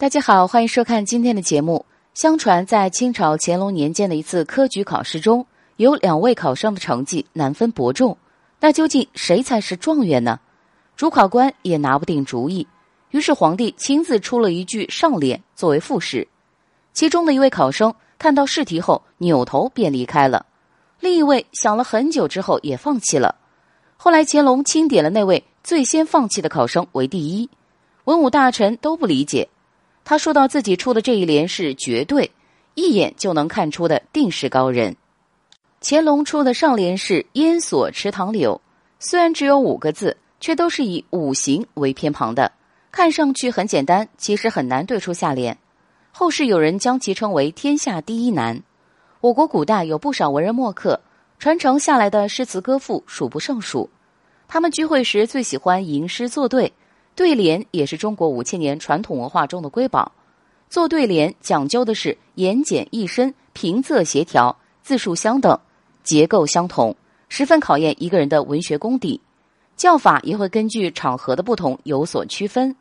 大家好，欢迎收看今天的节目。相传，在清朝乾隆年间的一次科举考试中，有两位考生的成绩难分伯仲，那究竟谁才是状元呢？主考官也拿不定主意，于是皇帝亲自出了一句上联作为复试。其中的一位考生看到试题后，扭头便离开了；另一位想了很久之后也放弃了。后来乾隆钦点了那位最先放弃的考生为第一，文武大臣都不理解。他说到自己出的这一联是绝对，一眼就能看出的定是高人。乾隆出的上联是“烟锁池塘柳”，虽然只有五个字，却都是以五行为偏旁的，看上去很简单，其实很难对出下联。后世有人将其称为“天下第一难”。我国古代有不少文人墨客，传承下来的诗词歌赋数不胜数。他们聚会时最喜欢吟诗作对。对联也是中国五千年传统文化中的瑰宝。做对联讲究的是言简意深、平仄协调、字数相等、结构相同，十分考验一个人的文学功底。叫法也会根据场合的不同有所区分。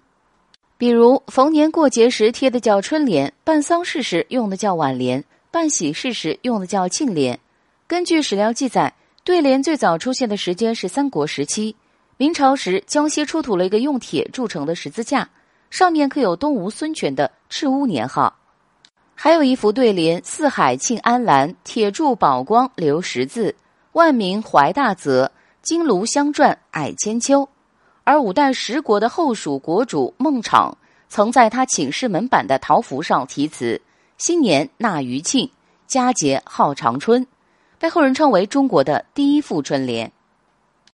比如逢年过节时贴的叫春联，办丧事时用的叫挽联，办喜事时用的叫庆联。根据史料记载，对联最早出现的时间是三国时期。明朝时，江西出土了一个用铁铸成的十字架，上面刻有东吴孙权的赤乌年号。还有一幅对联：“四海庆安澜，铁铸宝光留十字；万民怀大泽，金炉相传矮千秋。”而五代十国的后蜀国主孟昶，曾在他寝室门板的桃符上题词：“新年纳余庆，佳节号长春”，被后人称为中国的第一副春联。